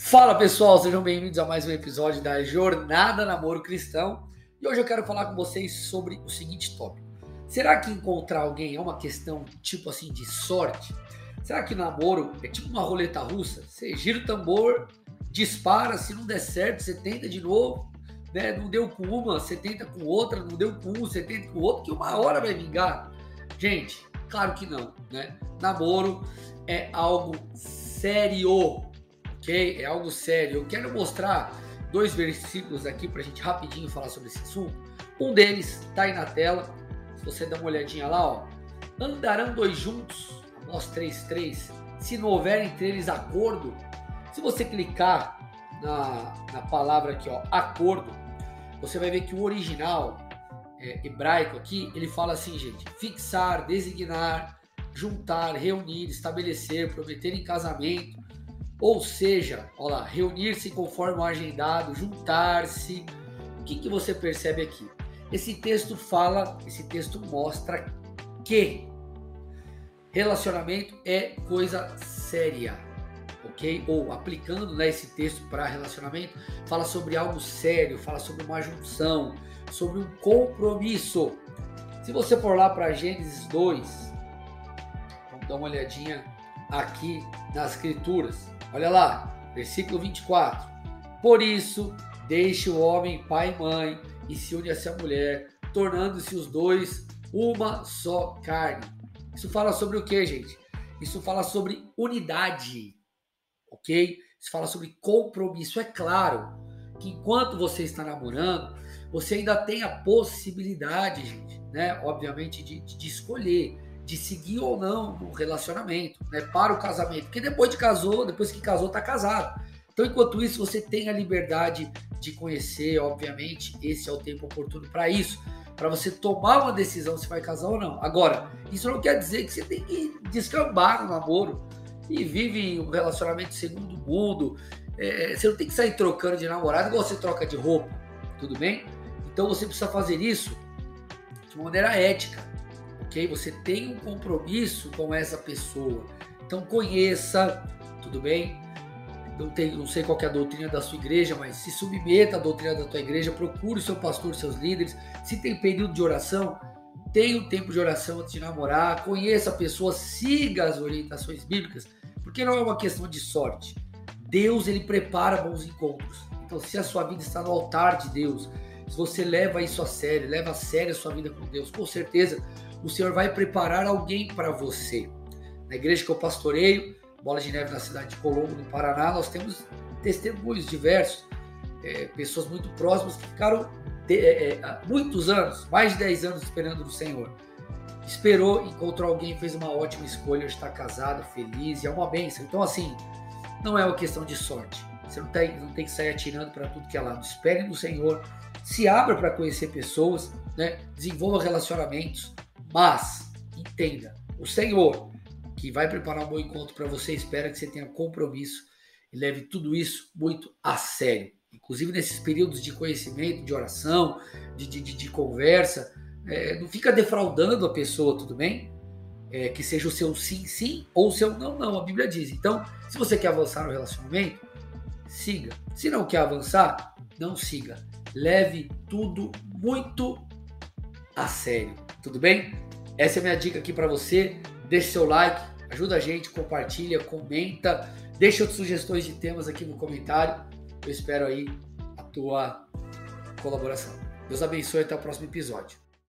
Fala pessoal, sejam bem-vindos a mais um episódio da Jornada Namoro Cristão. E hoje eu quero falar com vocês sobre o seguinte tópico: será que encontrar alguém é uma questão tipo assim de sorte? Será que namoro é tipo uma roleta russa? Você gira o tambor, dispara, se não der certo, você tenta de novo, né? Não deu com uma, você tenta com outra, não deu com um, você tenta com outro, que uma hora vai vingar. Gente, claro que não, né? Namoro é algo sério, É algo sério. Eu quero mostrar dois versículos aqui para a gente rapidinho falar sobre esse assunto. Um deles está aí na tela. Se você dá uma olhadinha lá, ó. Andarão dois juntos, Amós 3,3. Se não houver entre eles acordo. Se você clicar na, na palavra aqui, ó, acordo, você vai ver que o original é, hebraico aqui, ele fala assim, gente: fixar, designar, juntar, reunir, estabelecer, prometer em casamento, ou seja, olha reunir-se conforme o agendado, juntar-se. O que, que você percebe aqui? Esse texto fala, esse texto mostra que relacionamento é coisa séria, ok? Ou aplicando né, esse texto para relacionamento, fala sobre algo sério, fala sobre uma junção, sobre um compromisso. Se você for lá para Gênesis 2, vamos dar uma olhadinha aqui nas escrituras. Olha lá, versículo 24. Por isso, deixe o homem pai e mãe e se une a sua mulher, tornando-se os dois uma só carne. Isso fala sobre o que, gente? Isso fala sobre unidade, ok? Isso fala sobre compromisso. É claro que enquanto você está namorando, você ainda tem a possibilidade, gente, né? Obviamente, de, de escolher de seguir ou não no relacionamento, né, para o casamento. Porque depois de casou, depois que casou, tá casado. Então, enquanto isso, você tem a liberdade de conhecer, obviamente, esse é o tempo oportuno para isso, para você tomar uma decisão se vai casar ou não. Agora, isso não quer dizer que você tem que descambar no namoro e vive um relacionamento segundo mundo. É, você não tem que sair trocando de namorado igual você troca de roupa, tudo bem? Então você precisa fazer isso de maneira ética ok? Você tem um compromisso com essa pessoa. Então conheça, tudo bem? Não, tem, não sei qual é a doutrina da sua igreja, mas se submeta à doutrina da tua igreja, procure o seu pastor, seus líderes. Se tem período de oração, tenha um tempo de oração antes de namorar, conheça a pessoa, siga as orientações bíblicas, porque não é uma questão de sorte. Deus ele prepara bons encontros. Então, se a sua vida está no altar de Deus, se você leva isso a sério, leva a sério a sua vida com Deus, com certeza o Senhor vai preparar alguém para você. Na igreja que eu pastoreio, Bola de Neve na cidade de Colombo, no Paraná, nós temos testemunhos diversos, é, pessoas muito próximas que ficaram de, é, é muitos anos, mais de 10 anos esperando no Senhor. Esperou, encontrou alguém, fez uma ótima escolha, está casado, feliz, é uma bênção. Então, assim, não é uma questão de sorte. Você não tem, não tem que sair atirando para tudo que é lado. Espere no Senhor, se abra para conhecer pessoas, né? desenvolva relacionamentos, mas, entenda, o Senhor, que vai preparar um bom encontro para você, espera que você tenha compromisso e leve tudo isso muito a sério. Inclusive nesses períodos de conhecimento, de oração, de, de, de conversa, é, não fica defraudando a pessoa, tudo bem? É, que seja o seu sim, sim ou o seu não, não. A Bíblia diz. Então, se você quer avançar no relacionamento, siga. Se não quer avançar, não siga. Leve tudo muito a sério. Tudo bem? Essa é a minha dica aqui para você. Deixe seu like, ajuda a gente, compartilha, comenta, deixa outras sugestões de temas aqui no comentário. Eu espero aí a tua colaboração. Deus abençoe até o próximo episódio.